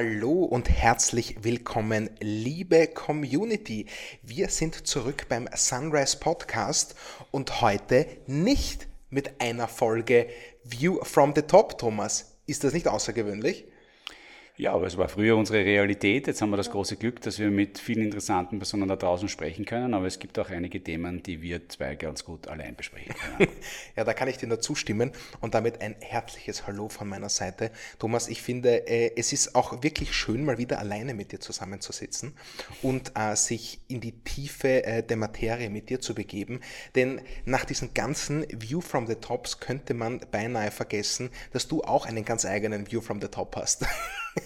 Hallo und herzlich willkommen, liebe Community. Wir sind zurück beim Sunrise Podcast und heute nicht mit einer Folge View from the Top, Thomas. Ist das nicht außergewöhnlich? Ja, aber es war früher unsere Realität. Jetzt haben wir das große Glück, dass wir mit vielen interessanten Personen da draußen sprechen können. Aber es gibt auch einige Themen, die wir zwei ganz gut allein besprechen können. ja, da kann ich dir nur zustimmen. Und damit ein herzliches Hallo von meiner Seite. Thomas, ich finde, äh, es ist auch wirklich schön, mal wieder alleine mit dir zusammenzusitzen und äh, sich in die Tiefe äh, der Materie mit dir zu begeben. Denn nach diesen ganzen View from the Tops könnte man beinahe vergessen, dass du auch einen ganz eigenen View from the Top hast.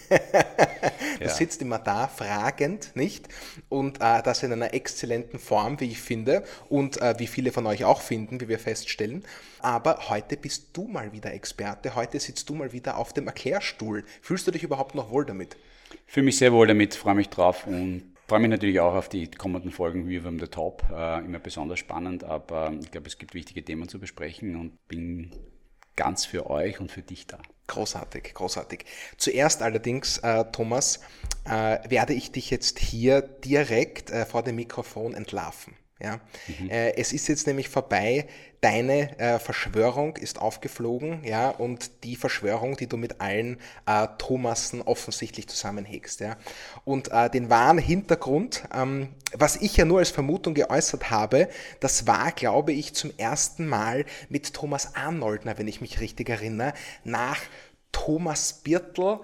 ja. sitzt immer da, fragend, nicht? Und äh, das in einer exzellenten Form, wie ich finde, und äh, wie viele von euch auch finden, wie wir feststellen. Aber heute bist du mal wieder Experte, heute sitzt du mal wieder auf dem Erklärstuhl. Fühlst du dich überhaupt noch wohl damit? Fühle mich sehr wohl damit, freue mich drauf und freue mich natürlich auch auf die kommenden Folgen wie from the Top. Äh, immer besonders spannend, aber ich glaube, es gibt wichtige Themen zu besprechen und bin ganz für euch und für dich da. Großartig, großartig. Zuerst allerdings, äh, Thomas, äh, werde ich dich jetzt hier direkt äh, vor dem Mikrofon entlarven. Ja? Mhm. Äh, es ist jetzt nämlich vorbei, deine äh, Verschwörung ist aufgeflogen, ja, und die Verschwörung, die du mit allen äh, Thomassen offensichtlich zusammenhegst, ja. Und äh, den wahren Hintergrund, ähm, was ich ja nur als Vermutung geäußert habe, das war, glaube ich, zum ersten Mal mit Thomas Arnoldner, wenn ich mich richtig erinnere, nach Thomas Birtel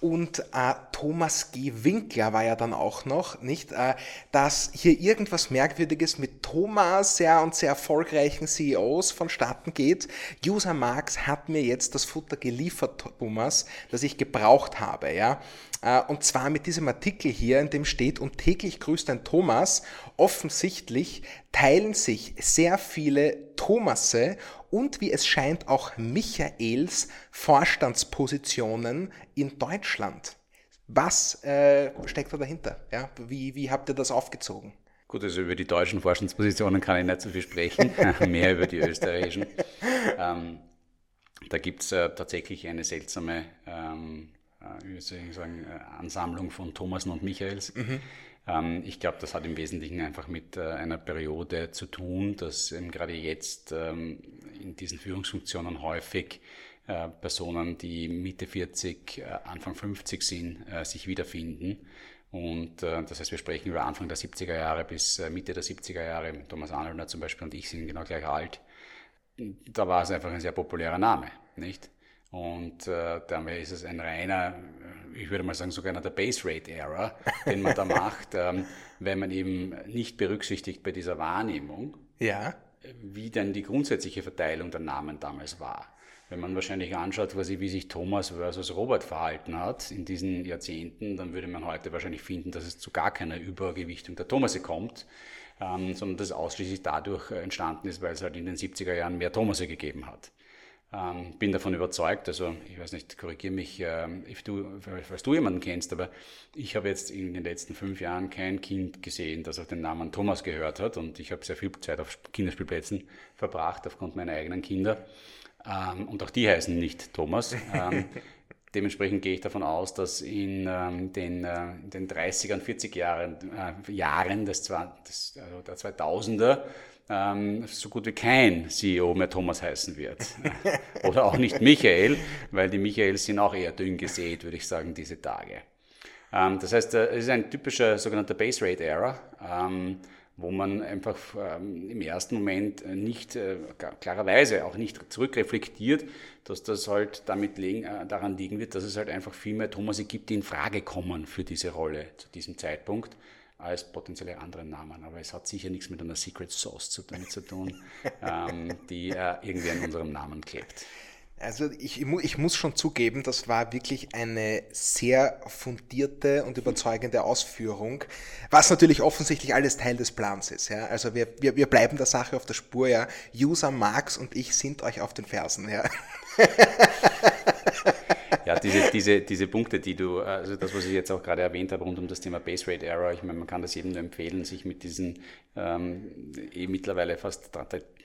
und äh, Thomas G. Winkler war ja dann auch noch, nicht, äh, dass hier irgendwas Merkwürdiges mit Thomas ja, und sehr erfolgreichen CEOs vonstatten geht. User Marx hat mir jetzt das Futter geliefert, Thomas, das ich gebraucht habe, ja. Äh, und zwar mit diesem Artikel hier, in dem steht, und täglich grüßt ein Thomas. Offensichtlich teilen sich sehr viele Thomasse und wie es scheint auch Michaels Vorstandspositionen in Deutschland. Was äh, steckt da dahinter? Ja, wie, wie habt ihr das aufgezogen? Gut, also über die deutschen Vorstandspositionen kann ich nicht so viel sprechen, mehr über die österreichischen. Ähm, da gibt es äh, tatsächlich eine seltsame ähm, äh, wie soll ich sagen, äh, Ansammlung von Thomasen und Michaels. Mhm. Ähm, ich glaube, das hat im Wesentlichen einfach mit äh, einer Periode zu tun, dass gerade jetzt ähm, in diesen Führungsfunktionen häufig Personen, die Mitte 40, Anfang 50 sind, sich wiederfinden. Und das heißt, wir sprechen über Anfang der 70er Jahre bis Mitte der 70er Jahre. Thomas Arnoldner zum Beispiel und ich sind genau gleich alt. Da war es einfach ein sehr populärer Name, nicht? Und äh, damit ist es ein reiner, äh, ich würde mal sagen, sogar der Base Rate Error, den man da macht, ähm, wenn man eben nicht berücksichtigt bei dieser Wahrnehmung, ja. wie denn die grundsätzliche Verteilung der Namen damals war. Wenn man wahrscheinlich anschaut, quasi, wie sich Thomas versus Robert verhalten hat in diesen Jahrzehnten, dann würde man heute wahrscheinlich finden, dass es zu gar keiner Übergewichtung der Thomase kommt, ähm, sondern dass es ausschließlich dadurch entstanden ist, weil es halt in den 70er Jahren mehr Thomase gegeben hat. Ähm, bin davon überzeugt, also ich weiß nicht, korrigiere mich, ähm, du, falls du jemanden kennst, aber ich habe jetzt in den letzten fünf Jahren kein Kind gesehen, das auf den Namen Thomas gehört hat und ich habe sehr viel Zeit auf Kinderspielplätzen verbracht aufgrund meiner eigenen Kinder ähm, und auch die heißen nicht Thomas. Ähm, dementsprechend gehe ich davon aus, dass in ähm, den, äh, in den 30er und 40 Jahren, äh, Jahren des, des, also der 2000er ähm, so gut wie kein CEO mehr Thomas heißen wird. Oder auch nicht Michael, weil die Michaels sind auch eher dünn gesät, würde ich sagen, diese Tage. Ähm, das heißt, äh, es ist ein typischer sogenannter Base Rate Error, ähm, wo man einfach ähm, im ersten Moment nicht, äh, klarerweise auch nicht zurückreflektiert, dass das halt damit äh, daran liegen wird, dass es halt einfach viel mehr Thomas gibt, die in Frage kommen für diese Rolle zu diesem Zeitpunkt als potenzielle andere Namen. Aber es hat sicher nichts mit einer Secret Sauce damit zu tun, ähm, die äh, irgendwie an unserem Namen klebt. Also ich, ich, muss schon zugeben, das war wirklich eine sehr fundierte und überzeugende Ausführung, was natürlich offensichtlich alles Teil des Plans ist. Ja? Also wir, wir, wir bleiben der Sache auf der Spur. Ja? User Marx und ich sind euch auf den Fersen. Ja? Diese, diese, diese Punkte, die du, also das, was ich jetzt auch gerade erwähnt habe, rund um das Thema Base Rate Error, ich meine, man kann das jedem nur empfehlen, sich mit diesen ähm, eh mittlerweile fast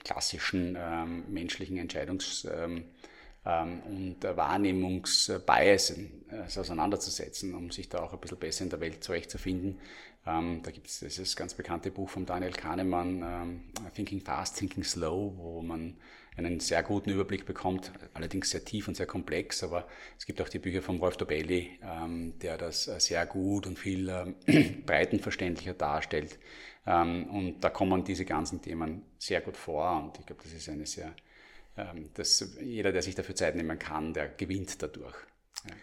klassischen ähm, menschlichen Entscheidungs- ähm, ähm, und Wahrnehmungsbias äh, auseinanderzusetzen, um sich da auch ein bisschen besser in der Welt zurechtzufinden. Ähm, da gibt es dieses ganz bekannte Buch von Daniel Kahnemann, ähm, Thinking Fast, Thinking Slow, wo man einen sehr guten Überblick bekommt, allerdings sehr tief und sehr komplex, aber es gibt auch die Bücher von Wolf Dobelli, ähm, der das äh, sehr gut und viel ähm, breitenverständlicher darstellt. Ähm, und da kommen diese ganzen Themen sehr gut vor und ich glaube, das ist eine sehr, ähm, das, jeder, der sich dafür Zeit nehmen kann, der gewinnt dadurch. Ja.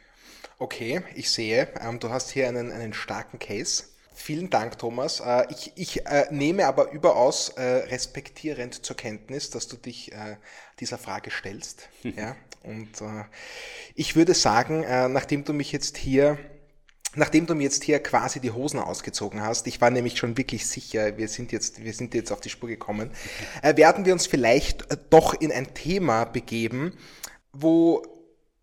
Okay, ich sehe, ähm, du hast hier einen, einen starken Case. Vielen Dank, Thomas. Äh, ich, ich äh, nehme aber überaus äh, respektierend zur Kenntnis, dass du dich dieser Frage stellst. ja? Und ich würde sagen, nachdem du mich jetzt hier Nachdem du mir jetzt hier quasi die Hosen ausgezogen hast, ich war nämlich schon wirklich sicher, wir sind jetzt, wir sind jetzt auf die Spur gekommen, werden wir uns vielleicht doch in ein Thema begeben, wo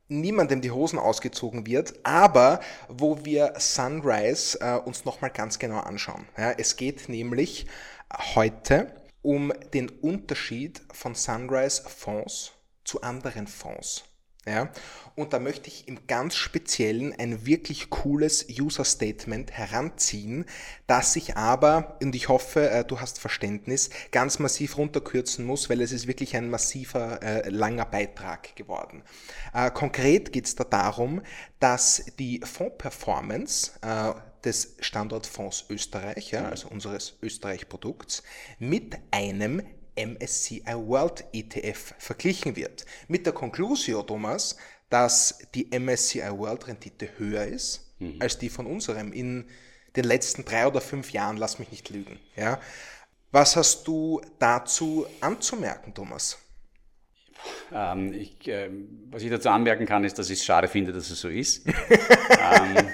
niemandem die Hosen ausgezogen wird, aber wo wir Sunrise äh, uns nochmal ganz genau anschauen. Ja, es geht nämlich heute um den Unterschied von Sunrise Fonds zu anderen Fonds. Ja? Und da möchte ich im ganz Speziellen ein wirklich cooles User Statement heranziehen, das ich aber, und ich hoffe, äh, du hast Verständnis, ganz massiv runterkürzen muss, weil es ist wirklich ein massiver, äh, langer Beitrag geworden. Äh, konkret geht es da darum, dass die Fondsperformance äh, des Standortfonds Österreich, ja, also unseres Österreich-Produkts, mit einem MSCI World ETF verglichen wird. Mit der Conclusio, Thomas, dass die MSCI World Rendite höher ist mhm. als die von unserem in den letzten drei oder fünf Jahren, lass mich nicht lügen. Ja. Was hast du dazu anzumerken, Thomas? Ähm, ich, äh, was ich dazu anmerken kann, ist, dass ich es schade finde, dass es so ist. ähm,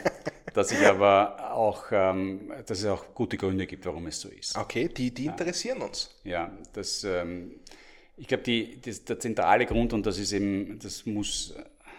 dass ich aber auch, ähm, dass es auch gute Gründe gibt, warum es so ist. Okay, die, die interessieren ja. uns. Ja, das, ähm, ich glaube, die, die, der zentrale Grund, und das ist eben, das muss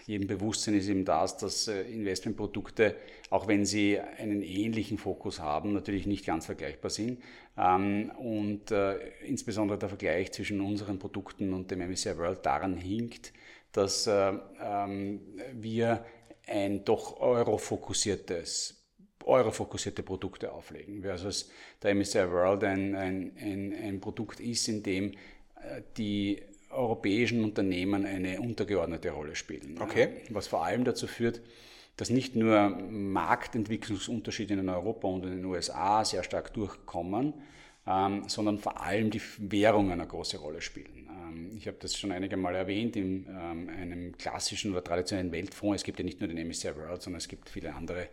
jedem Bewusstsein ist eben das, dass äh, Investmentprodukte, auch wenn sie einen ähnlichen Fokus haben, natürlich nicht ganz vergleichbar sind. Ähm, und äh, insbesondere der Vergleich zwischen unseren Produkten und dem MSCI World daran hinkt, dass äh, ähm, wir ein doch eurofokussiertes eurofokussierte Produkte auflegen. Versus der MSCI World ein, ein, ein, ein Produkt ist, in dem äh, die europäischen Unternehmen eine untergeordnete Rolle spielen. Okay. Was vor allem dazu führt, dass nicht nur Marktentwicklungsunterschiede in Europa und in den USA sehr stark durchkommen, ähm, sondern vor allem die Währungen eine große Rolle spielen. Ähm, ich habe das schon einige Mal erwähnt in ähm, einem klassischen oder traditionellen Weltfonds. Es gibt ja nicht nur den MSCI World, sondern es gibt viele andere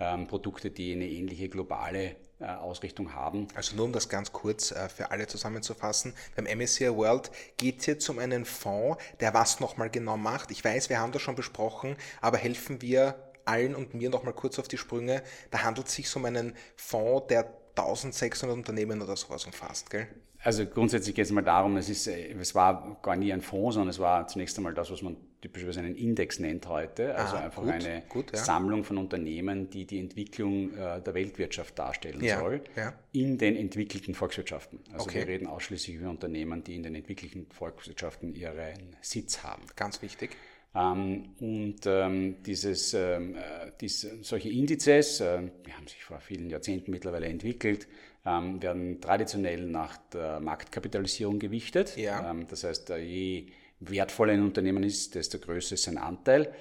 ähm, Produkte, die eine ähnliche globale äh, Ausrichtung haben. Also nur um das ganz kurz äh, für alle zusammenzufassen, beim MSCI World geht es jetzt um einen Fonds, der was nochmal genau macht. Ich weiß, wir haben das schon besprochen, aber helfen wir allen und mir nochmal kurz auf die Sprünge. Da handelt es sich um einen Fonds, der 1600 Unternehmen oder sowas umfasst, gell? Also grundsätzlich geht es mal darum, es, ist, äh, es war gar nie ein Fonds, sondern es war zunächst einmal das, was man typischerweise einen Index nennt heute. Also ah, einfach gut, eine gut, ja. Sammlung von Unternehmen, die die Entwicklung äh, der Weltwirtschaft darstellen ja, soll, ja. in den entwickelten Volkswirtschaften. Also okay. wir reden ausschließlich über Unternehmen, die in den entwickelten Volkswirtschaften ihren Sitz haben. Ganz wichtig. Ähm, und ähm, dieses, ähm, äh, diese, solche Indizes, äh, die haben sich vor vielen Jahrzehnten mittlerweile entwickelt, ähm, werden traditionell nach der Marktkapitalisierung gewichtet. Ja. Ähm, das heißt, äh, je wertvoller ein Unternehmen ist, desto größer ist sein Anteil.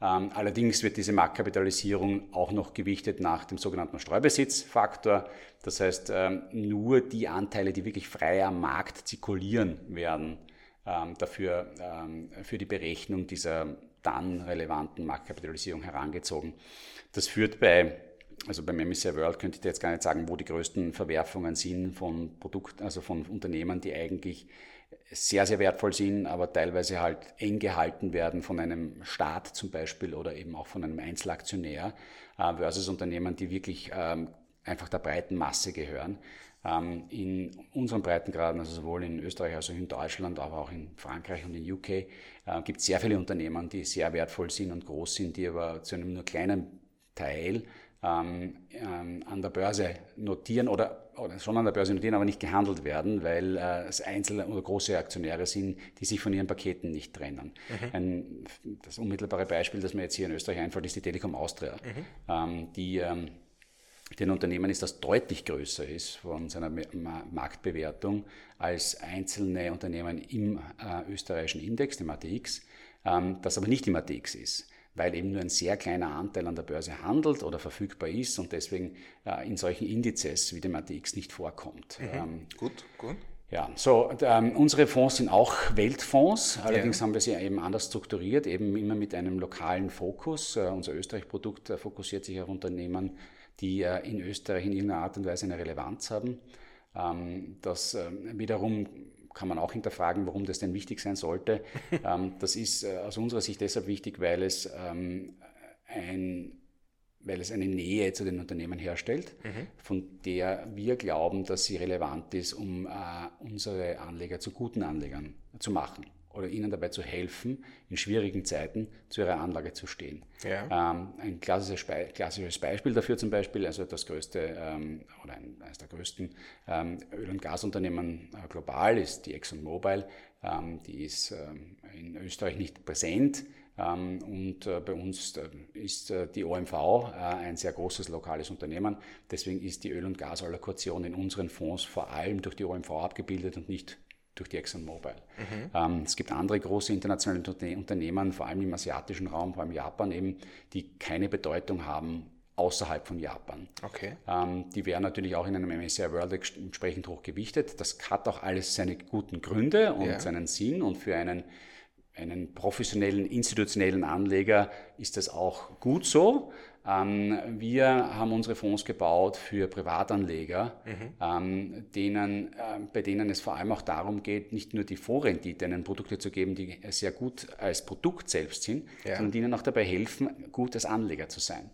Ähm, allerdings wird diese Marktkapitalisierung auch noch gewichtet nach dem sogenannten Streubesitzfaktor. Das heißt, ähm, nur die Anteile, die wirklich frei am Markt zirkulieren, werden ähm, dafür für die Berechnung dieser dann relevanten Marktkapitalisierung herangezogen. Das führt bei also beim MSCI World könnte ich dir jetzt gar nicht sagen, wo die größten Verwerfungen sind von Produkten, also von Unternehmen, die eigentlich sehr, sehr wertvoll sind, aber teilweise halt eng gehalten werden von einem Staat zum Beispiel oder eben auch von einem Einzelaktionär äh, versus Unternehmen, die wirklich ähm, einfach der breiten Masse gehören. Ähm, in unseren Breitengraden, also sowohl in Österreich als auch in Deutschland, aber auch in Frankreich und in UK, äh, gibt es sehr viele Unternehmen, die sehr wertvoll sind und groß sind, die aber zu einem nur kleinen Teil ähm, ähm, an der Börse notieren oder, oder, schon an der Börse notieren, aber nicht gehandelt werden, weil äh, es einzelne oder große Aktionäre sind, die sich von ihren Paketen nicht trennen. Mhm. Ein, das unmittelbare Beispiel, das mir jetzt hier in Österreich einfällt, ist die Telekom Austria, mhm. ähm, die ähm, den Unternehmen ist, das deutlich größer ist von seiner Marktbewertung als einzelne Unternehmen im äh, österreichischen Index, dem ATX, ähm, das aber nicht im ATX ist weil eben nur ein sehr kleiner Anteil an der Börse handelt oder verfügbar ist und deswegen äh, in solchen Indizes wie dem ATX nicht vorkommt. Mhm. Ähm, gut, gut. Ja, so ähm, unsere Fonds sind auch Weltfonds, allerdings ja. haben wir sie eben anders strukturiert, eben immer mit einem lokalen Fokus. Äh, unser Österreich-Produkt äh, fokussiert sich auf Unternehmen, die äh, in Österreich in irgendeiner Art und Weise eine Relevanz haben. Ähm, das ähm, wiederum kann man auch hinterfragen, warum das denn wichtig sein sollte. ähm, das ist äh, aus unserer Sicht deshalb wichtig, weil es, ähm, ein, weil es eine Nähe zu den Unternehmen herstellt, mhm. von der wir glauben, dass sie relevant ist, um äh, unsere Anleger zu guten Anlegern zu machen oder ihnen dabei zu helfen, in schwierigen Zeiten zu ihrer Anlage zu stehen. Ja. Ähm, ein klassisches, klassisches, Beispiel dafür zum Beispiel, also das größte ähm, oder eines der größten ähm, Öl- und Gasunternehmen äh, global ist die ExxonMobil. Ähm, die ist ähm, in Österreich nicht präsent. Ähm, und äh, bei uns äh, ist äh, die OMV äh, ein sehr großes lokales Unternehmen. Deswegen ist die Öl- und Gasallokation in unseren Fonds vor allem durch die OMV abgebildet und nicht durch die ExxonMobil. Mhm. Ähm, es gibt andere große internationale Unternehmen, vor allem im asiatischen Raum, vor allem Japan eben, die keine Bedeutung haben außerhalb von Japan. Okay. Ähm, die wären natürlich auch in einem MSCI World entsprechend hoch gewichtet. Das hat auch alles seine guten Gründe und ja. seinen Sinn und für einen einen professionellen, institutionellen Anleger ist das auch gut so. Ähm, wir haben unsere Fonds gebaut für Privatanleger, mhm. Ähm, denen, äh, bei denen es vor allem auch darum geht, nicht nur die Vorrendite einen Produkte zu geben, die sehr gut als Produkt selbst sind, ja. sondern die ihnen auch dabei helfen, gut als Anleger zu sein.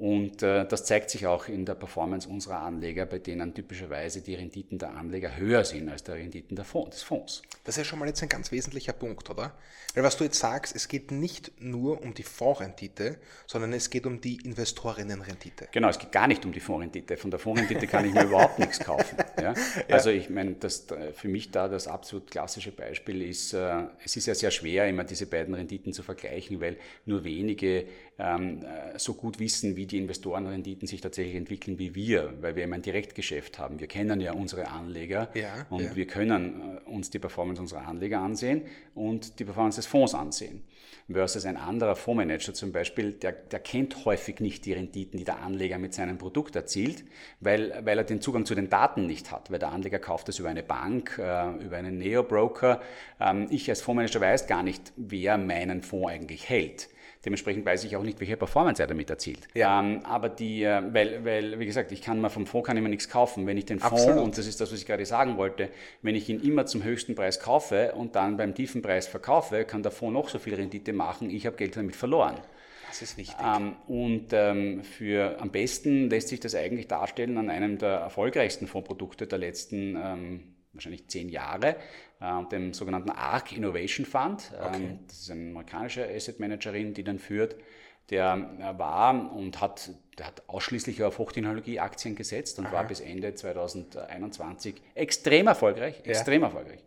Und äh, das zeigt sich auch in der Performance unserer Anleger, bei denen typischerweise die Renditen der Anleger höher sind als die Renditen Fonds, des Fonds. Das ist ja schon mal jetzt ein ganz wesentlicher Punkt, oder? Weil was du jetzt sagst, es geht nicht nur um die Fondsrendite, sondern es geht um die Investorinnenrendite. Genau, es geht gar nicht um die Fondsrendite. Von der Fondsrendite kann ich mir überhaupt nichts kaufen. Ja? Ja. Also ich meine, das für mich da das absolut klassische Beispiel ist, äh, es ist ja sehr schwer, immer diese beiden Renditen zu vergleichen, weil nur wenige ähm, äh, so gut wissen, wie die Investorenrenditen sich tatsächlich entwickeln wie wir, weil wir immer ein Direktgeschäft haben. Wir kennen ja unsere Anleger ja, und ja. wir können äh, uns die Performance unserer Anleger ansehen und die Performance des Fonds ansehen. Versus ein anderer Fondsmanager zum Beispiel, der, der kennt häufig nicht die Renditen, die der Anleger mit seinem Produkt erzielt, weil, weil er den Zugang zu den Daten nicht hat, weil der Anleger kauft es über eine Bank, äh, über einen Neo-Broker. Ähm, ich als Fondsmanager weiß gar nicht, wer meinen Fonds eigentlich hält. Dementsprechend weiß ich auch nicht, welche Performance er damit erzielt. Ja. Ähm, aber die, äh, weil, weil, wie gesagt, ich kann mal vom Fonds kann ich mir nichts kaufen. Wenn ich den Fonds, Absolut. und das ist das, was ich gerade sagen wollte, wenn ich ihn immer zum höchsten Preis kaufe und dann beim tiefen Preis verkaufe, kann der Fonds noch so viel Rendite machen, ich habe Geld damit verloren. Das ist wichtig. Ähm, und ähm, für am besten lässt sich das eigentlich darstellen an einem der erfolgreichsten Fondsprodukte der letzten ähm, wahrscheinlich zehn Jahre, dem sogenannten ARC Innovation Fund. Ähm, okay. Das ist eine amerikanische Asset Managerin, die dann führt. Der äh, war und hat, der hat ausschließlich auf Hochtechnologie-Aktien gesetzt und Aha. war bis Ende 2021 extrem erfolgreich, extrem ja. erfolgreich.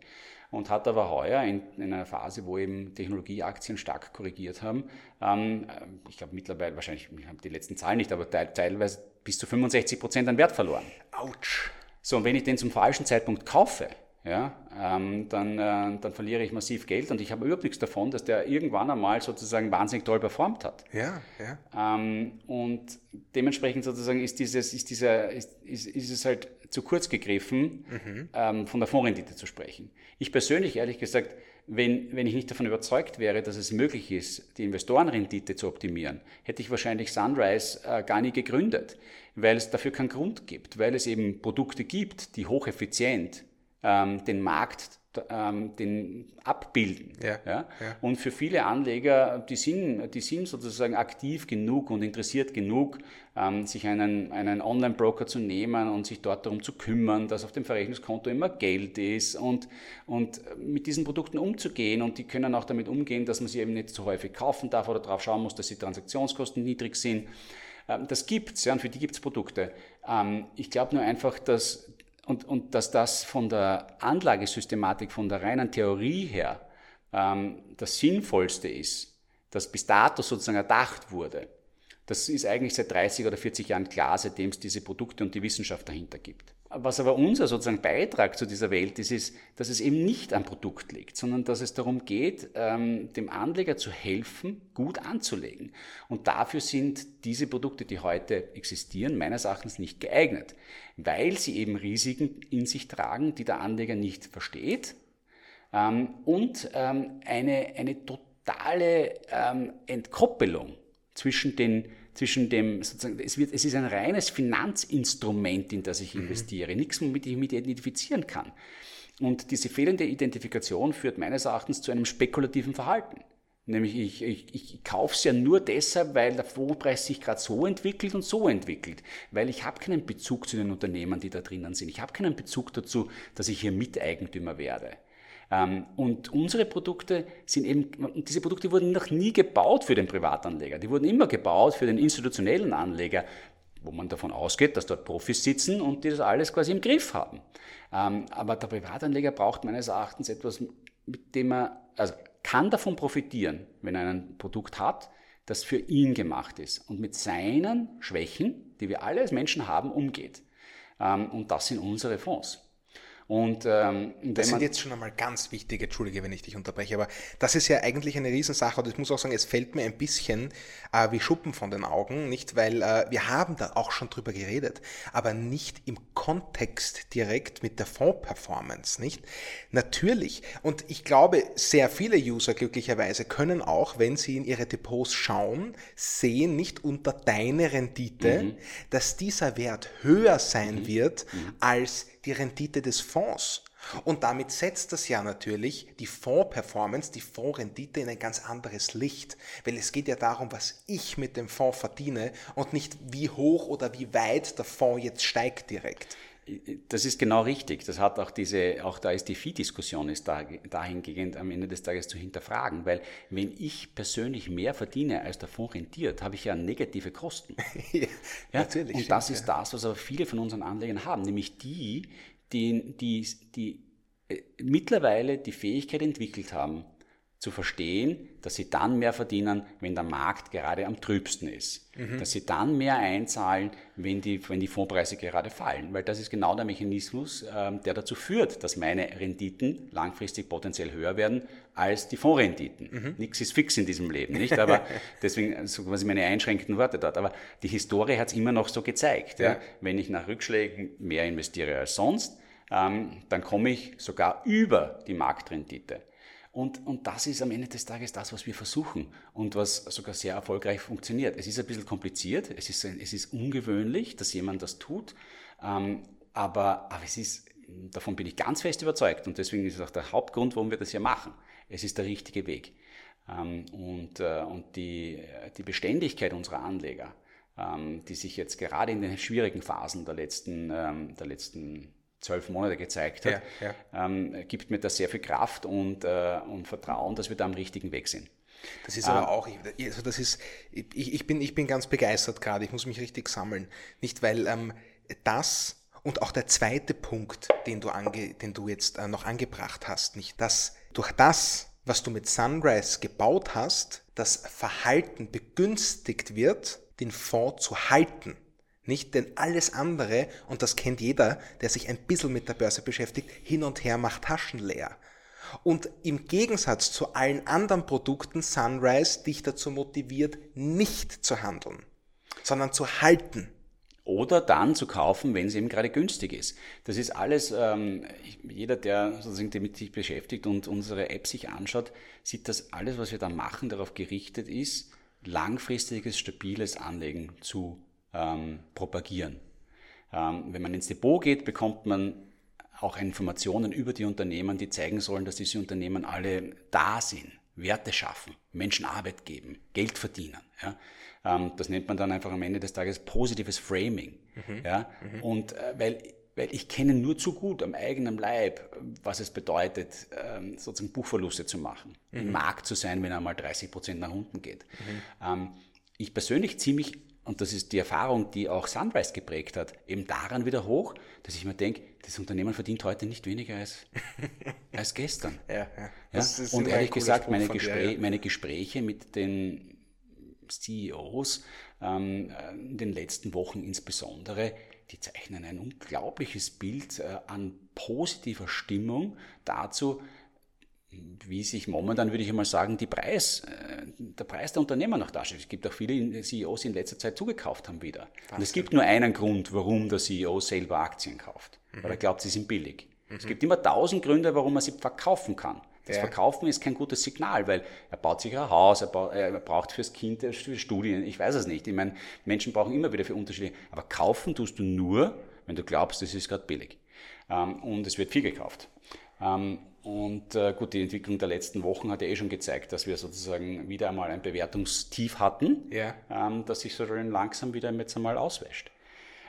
Und hat aber heuer in, in, einer Phase, wo eben Technologieaktien stark korrigiert haben, ähm, äh, ich glaube mittlerweile, wahrscheinlich, ich habe die letzten Zahlen nicht, aber teilweise bis zu 65 Prozent an Wert verloren. Autsch. So, und wenn ich den zum falschen Zeitpunkt kaufe, ja, ähm, dann, äh, dann verliere ich massiv Geld und ich habe überhaupt nichts davon, dass der irgendwann einmal sozusagen wahnsinnig toll performt hat. Ja, ja. Ähm, und dementsprechend sozusagen ist, dieses, ist, dieser, ist, ist, ist es halt zu kurz gegriffen, mhm. ähm, von der Fondsrendite zu sprechen. Ich persönlich, ehrlich gesagt, wenn, wenn ich nicht davon überzeugt wäre, dass es möglich ist, die Investorenrendite zu optimieren, hätte ich wahrscheinlich Sunrise äh, gar nie gegründet, weil es dafür keinen Grund gibt, weil es eben Produkte gibt, die hocheffizient ähm, den Markt ähm, den abbilden. Ja, ja? Und für viele Anleger, die sind, die sind sozusagen aktiv genug und interessiert genug, ähm, sich einen, einen Online-Broker zu nehmen und sich dort darum zu kümmern, dass auf dem Verrechnungskonto immer Geld ist und, und mit diesen Produkten umzugehen. Und die können auch damit umgehen, dass man sie eben nicht zu häufig kaufen darf oder darauf schauen muss, dass die Transaktionskosten niedrig sind. Ähm, das gibt's, ja, und für die gibt's Produkte. Ähm, ich glaube nur einfach, dass, und, und dass das von der Anlagesystematik, von der reinen Theorie her, ähm, das Sinnvollste ist, das bis dato sozusagen erdacht wurde. Das ist eigentlich seit 30 oder 40 Jahren klar, seitdem es diese Produkte und die Wissenschaft dahinter gibt. Was aber unser sozusagen Beitrag zu dieser Welt ist, ist, dass es eben nicht am Produkt liegt, sondern dass es darum geht, ähm, dem Anleger zu helfen, gut anzulegen. Und dafür sind diese Produkte, die heute existieren, meines Erachtens nicht geeignet, weil sie eben Risiken in sich tragen, die der Anleger nicht versteht ähm, und ähm, eine, eine totale Entkoppelung zwischen den zwischen dem, sozusagen, es, wird, es ist ein reines Finanzinstrument, in das ich mhm. investiere, nichts, womit ich mich identifizieren kann. Und diese fehlende Identifikation führt meines Erachtens zu einem spekulativen Verhalten. Nämlich ich, ich, ich kaufe es ja nur deshalb, weil der Fondspreis sich gerade so entwickelt und so entwickelt. Weil ich habe keinen Bezug zu den Unternehmen, die da drinnen sind. Ich habe keinen Bezug dazu, dass ich hier Miteigentümer werde. Ähm, und unsere Produkte sind eben, diese Produkte wurden noch nie gebaut für den Privatanleger. Die wurden immer gebaut für den institutionellen Anleger, wo man davon ausgeht, dass dort Profis sitzen und die das alles quasi im Griff haben. Ähm, aber der Privatanleger braucht meines Erachtens etwas, mit dem er, also kann davon profitieren, wenn er ein Produkt hat, das für ihn gemacht ist und mit seinen Schwächen, die wir alle als Menschen haben, umgeht. Ähm, und das sind unsere Fonds. Und, ähm, das sind jetzt schon einmal ganz wichtige, entschuldige, wenn ich dich unterbreche, aber das ist ja eigentlich eine Riesensache und ich muss auch sagen, es fällt mir ein bisschen äh, wie Schuppen von den Augen, nicht, weil äh, wir haben da auch schon drüber geredet, aber nicht im Kontext direkt mit der Fonds-Performance, nicht? Natürlich, und ich glaube, sehr viele User glücklicherweise können auch, wenn sie in ihre Depots schauen, sehen, nicht unter deine Rendite, mhm. dass dieser Wert höher sein mhm. wird mhm. als die Rendite des Fonds. Und damit setzt das ja natürlich die Fonds-Performance, die Fondsrendite in ein ganz anderes Licht. Weil es geht ja darum, was ich mit dem Fonds verdiene und nicht wie hoch oder wie weit der Fonds jetzt steigt direkt. Das ist genau richtig. Das hat auch diese, auch da ist die Vieh-Diskussion ist da, dahingehend am Ende des Tages zu hinterfragen, weil wenn ich persönlich mehr verdiene, als der Fonds rentiert, habe ich ja negative Kosten. ja, ja, natürlich. Und das ist ja. das, was aber viele von unseren Anlegern haben, nämlich die, die, die, die äh, mittlerweile die Fähigkeit entwickelt haben, zu verstehen, dass sie dann mehr verdienen, wenn der Markt gerade am trübsten ist. Mhm. Dass sie dann mehr einzahlen, wenn die, wenn die Fondspreise gerade fallen. Weil das ist genau der Mechanismus, ähm, der dazu führt, dass meine Renditen langfristig potenziell höher werden als die Fondsrenditen. Mhm. Nichts ist fix in diesem Leben, nicht? Aber deswegen so quasi meine einschränkenden Worte dort. Aber die Historie hat es immer noch so gezeigt. Ja. Ja? Wenn ich nach Rückschlägen mehr investiere als sonst, ähm, dann komme ich sogar über die Marktrendite. Und, und das ist am Ende des Tages das, was wir versuchen und was sogar sehr erfolgreich funktioniert. Es ist ein bisschen kompliziert, es ist, es ist ungewöhnlich, dass jemand das tut, ähm, aber, aber es ist, davon bin ich ganz fest überzeugt und deswegen ist es auch der Hauptgrund, warum wir das hier machen. Es ist der richtige Weg. Ähm, und äh, und die, die Beständigkeit unserer Anleger, ähm, die sich jetzt gerade in den schwierigen Phasen der letzten, ähm, der letzten zwölf Monate gezeigt hat, ja, ja. Ähm, gibt mir da sehr viel Kraft und, äh, und Vertrauen, dass wir da am richtigen Weg sind. Das ist aber ähm, auch, also das ist, ich, ich, bin, ich bin ganz begeistert gerade, ich muss mich richtig sammeln. Nicht, weil ähm, das und auch der zweite Punkt, den du, ange, den du jetzt äh, noch angebracht hast, nicht, dass durch das, was du mit Sunrise gebaut hast, das Verhalten begünstigt wird, den Fonds zu halten. Nicht, denn alles andere, und das kennt jeder, der sich ein bisschen mit der Börse beschäftigt, hin und her macht Taschen leer. Und im Gegensatz zu allen anderen Produkten Sunrise dich dazu motiviert, nicht zu handeln, sondern zu halten. Oder dann zu kaufen, wenn es eben gerade günstig ist. Das ist alles, ähm, jeder, der sozusagen damit sich beschäftigt und unsere App sich anschaut, sieht, dass alles, was wir da machen, darauf gerichtet ist, langfristiges, stabiles Anlegen zu ähm, propagieren. Ähm, wenn man ins Depot geht, bekommt man auch Informationen über die Unternehmen, die zeigen sollen, dass diese Unternehmen alle da sind, Werte schaffen, Menschen Arbeit geben, Geld verdienen. Ja? Ähm, das nennt man dann einfach am Ende des Tages positives Framing. Mhm. Ja? Mhm. Und äh, weil weil ich kenne nur zu gut am eigenen Leib, was es bedeutet, ähm, sozusagen Buchverluste zu machen, mhm. im Markt zu sein, wenn er mal 30 Prozent nach unten geht. Mhm. Ähm, ich persönlich ziehe mich und das ist die Erfahrung, die auch Sunrise geprägt hat, eben daran wieder hoch, dass ich mir denke, das Unternehmen verdient heute nicht weniger als, als gestern. Ja, ja. ja? Und ehrlich gesagt, meine, Gespräch, dir, ja. meine, Gespräche mit den CEOs ähm, in den letzten Wochen insbesondere, die zeichnen ein unglaubliches Bild äh, an positiver Stimmung dazu, wie sich momentan, würde ich einmal sagen, die Preis, äh, der Preis der Unternehmer noch darstellt. Es gibt auch viele CEOs, die in letzter Zeit zugekauft haben wieder. Und es gibt nur einen Grund, warum der CEO selber Aktien kauft. Mhm. Weil er glaubt, sie sind billig. Mhm. Es gibt immer tausend Gründe, warum man sie verkaufen kann. Das ja. Verkaufen ist kein gutes Signal, weil er baut sich ein Haus, er, baut, er braucht fürs Kind für Studien, ich weiß es nicht. Ich meine, Menschen brauchen immer wieder für Unterschiede. Aber kaufen tust du nur, wenn du glaubst, es ist gerade billig. Ähm, und es wird viel gekauft. Und äh, gut, die Entwicklung der letzten Wochen hat ja eh schon gezeigt, dass wir sozusagen wieder einmal ein Bewertungstief hatten, ja. ähm, das sich so langsam wieder jetzt einmal auswäscht.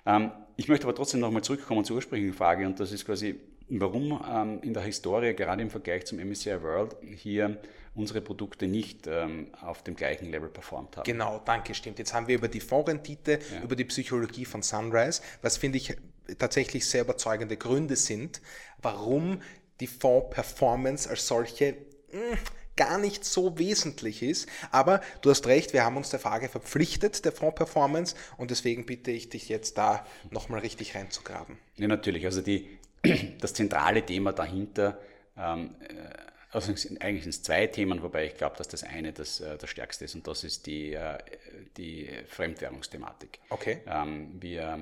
Ähm, ich möchte aber trotzdem nochmal zurückkommen zur ursprünglichen Frage und das ist quasi, warum ähm, in der Historie, gerade im Vergleich zum MSCI World, hier unsere Produkte nicht ähm, auf dem gleichen Level performt haben. Genau, danke, stimmt. Jetzt haben wir über die Fondsrendite, ja. über die Psychologie von Sunrise, was finde ich tatsächlich sehr überzeugende Gründe sind, warum die Fonds-Performance als solche mh, hm, gar nicht so wesentlich ist. Aber du hast recht, wir haben uns der Frage verpflichtet, der Fonds-Performance, und deswegen bitte ich dich jetzt da nochmal richtig reinzugraben. Ja, natürlich. Also die, das zentrale Thema dahinter, ähm, äh, also eigentlich sind es zwei Themen, wobei ich glaube, dass das eine das, äh, das stärkste ist und das ist die, äh, die Fremdwährungsthematik. Okay. Ähm, wir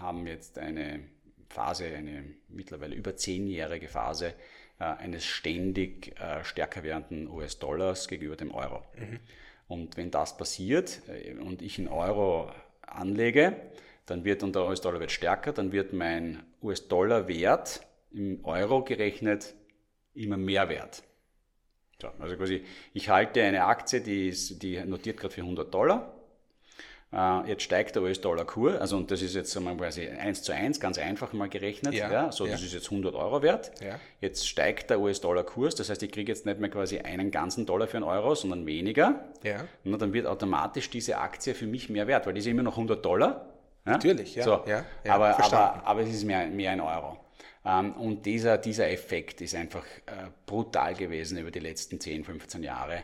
haben jetzt eine Phase, eine mittlerweile über zehnjährige Phase äh, eines ständig äh, stärker werdenden US-Dollars gegenüber dem Euro. Mhm. Und wenn das passiert äh, und ich in Euro anlege, dann wird, und der US-Dollar wird stärker, dann wird mein US-Dollar-Wert im Euro gerechnet immer mehr wert. So, also quasi, ich halte eine Aktie, die, ist, die notiert gerade für 100 Dollar jetzt steigt der US-Dollar-Kurs, also und das ist jetzt mal quasi 1 zu 1, ganz einfach mal gerechnet. Ja, ja so, ja. das ist jetzt 100 Euro wert. Ja. Jetzt steigt der US-Dollar-Kurs, das heißt, ich kriege jetzt nicht mehr quasi einen ganzen Dollar für einen Euro, sondern weniger. Ja. Und dann wird automatisch diese Aktie für mich mehr wert, weil die ist immer noch 100 Dollar. Ja? Natürlich, ja. So, ja, ja aber, aber, aber es ist mehr, mehr ein Euro. Ähm, und dieser, dieser Effekt ist einfach äh, brutal gewesen über die letzten 10, 15 Jahre äh,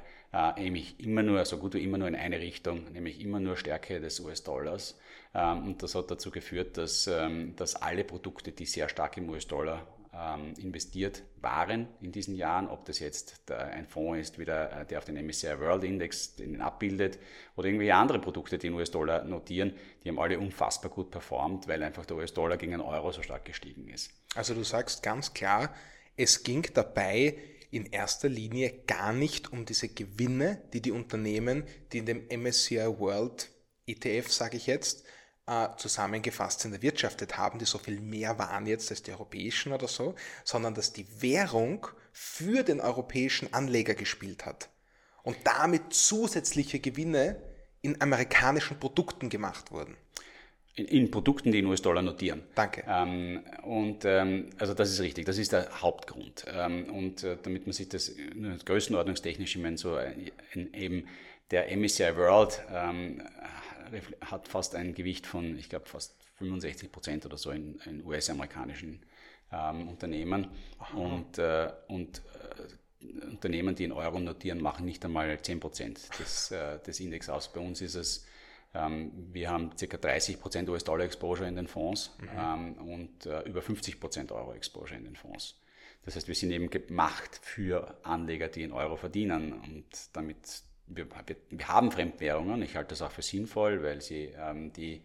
nämlich immer nur, so gut wie immer nur in eine Richtung, nämlich immer nur Stärke des US-Dollars. Ähm, und das hat dazu geführt, dass, ähm, dass alle Produkte, die sehr stark im US-Dollar ähm, investiert waren in diesen Jahren, ob das jetzt ein Fonds ist, wieder, äh, der auf den MSCI World Index den abbildet oder irgendwelche andere Produkte, die in US-Dollar notieren, die haben alle unfassbar gut performt, weil einfach der US-Dollar gegen den Euro so stark gestiegen ist. Also du sagst ganz klar, es ging dabei in erster Linie gar nicht um diese Gewinne, die die Unternehmen, die in dem MSCI World ETF, sage ich jetzt, äh, zusammengefasst sind, erwirtschaftet haben, die so viel mehr waren jetzt als die europäischen oder so, sondern dass die Währung für den europäischen Anleger gespielt hat und damit zusätzliche Gewinne in amerikanischen Produkten gemacht wurden in, in, Produkten, die in US-Dollar notieren. Danke. Ähm, und ähm, also das ist richtig, das ist der Hauptgrund. Ähm, und äh, damit man sich das äh, größenordnungstechnisch, ich meine, so ein, äh, eben der MSCI World ähm, hat fast ein Gewicht von, ich glaube, fast 65 Prozent oder so in, in US-amerikanischen ähm, Unternehmen. Aha. Und, äh, und äh, Unternehmen, die in Euro notieren, machen nicht einmal 10 Prozent des, äh, des Index aus. Bei uns ist es wir haben ca. 30% US-Dollar-Exposure in den Fonds mhm. Ähm, und äh, über 50% Euro-Exposure in den Fonds. Das heißt, wir sind eben gemacht für Anleger, die in Euro verdienen und damit wir, wir haben Fremdwährungen. Ich halte das auch für sinnvoll, weil sie ähm, die,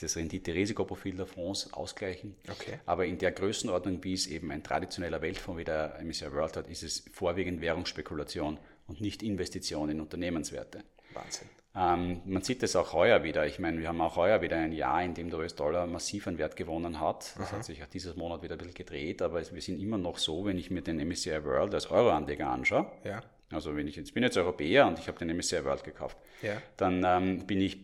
das Rendite-Risikoprofil der Fonds ausgleichen. Okay. Aber in der Größenordnung, wie es eben ein traditioneller Weltfonds wie der MSCI World hat, ist es vorwiegend Währungsspekulation und nicht Investition in Unternehmenswerte. Wahnsinn. Ähm, man sieht es auch heuer wieder. Ich meine, wir haben auch heuer wieder ein Jahr, in dem der US-Dollar massiv an Wert gewonnen hat. Das Aha. hat sich auch dieses Monat wieder ein bisschen gedreht, aber wir sind immer noch so, wenn ich mir den MSCI World als Euro-Anleger anschaue. Ja. Also wenn ich jetzt bin jetzt Europäer und ich habe den MSCI World gekauft, ja. dann ähm, bin ich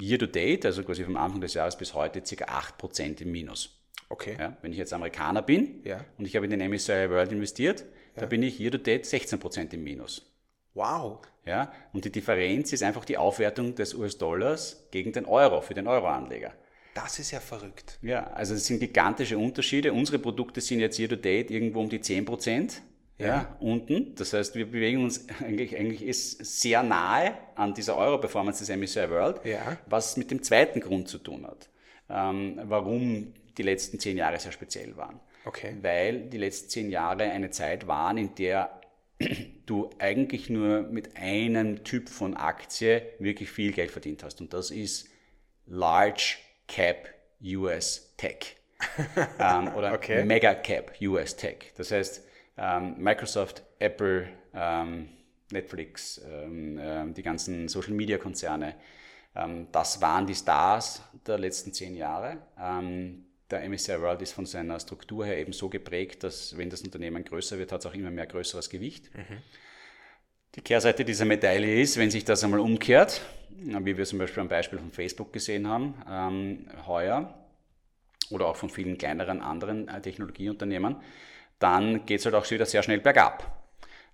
year to date, also quasi vom Anfang des Jahres bis heute, ca. 8% im Minus. Okay. Ja, wenn ich jetzt Amerikaner bin ja. und ich habe in den MSCI World investiert, da bin ich year to date 16% im Minus. Wow. Ja, und die Differenz ist einfach die Aufwertung des US-Dollars gegen den Euro für den Euro-Anleger. Das ist ja verrückt. Ja, also es sind gigantische Unterschiede. Unsere Produkte sind jetzt year to date irgendwo um die 10 Prozent. Ja. ja. unten. Das heißt, wir bewegen uns eigentlich, eigentlich ist sehr nahe an dieser Euro-Performance des MSCI World, ja. was mit dem zweiten Grund zu tun hat, ähm, warum die letzten zehn Jahre sehr speziell waren. Okay. Weil die letzten zehn Jahre eine Zeit waren, in der du eigentlich nur mit einem Typ von Aktie wirklich viel Geld verdient hast. Und das ist Large Cap US Tech. ähm, oder okay. Mega Cap US Tech. Das heißt, ähm, Microsoft, Apple, ähm, Netflix, ähm, ähm, die ganzen Social Media Konzerne, ähm, das waren die Stars der letzten zehn Jahre. Der MSCI World ist von seiner Struktur her eben so geprägt, dass wenn das Unternehmen größer wird, hat es auch immer mehr größeres Gewicht. Mhm. Die Kehrseite dieser Medaille ist, wenn sich das einmal umkehrt, wie wir zum Beispiel am Beispiel von Facebook gesehen haben, ähm, heuer oder auch von vielen kleineren anderen äh, Technologieunternehmen, dann geht es halt auch wieder sehr schnell bergab.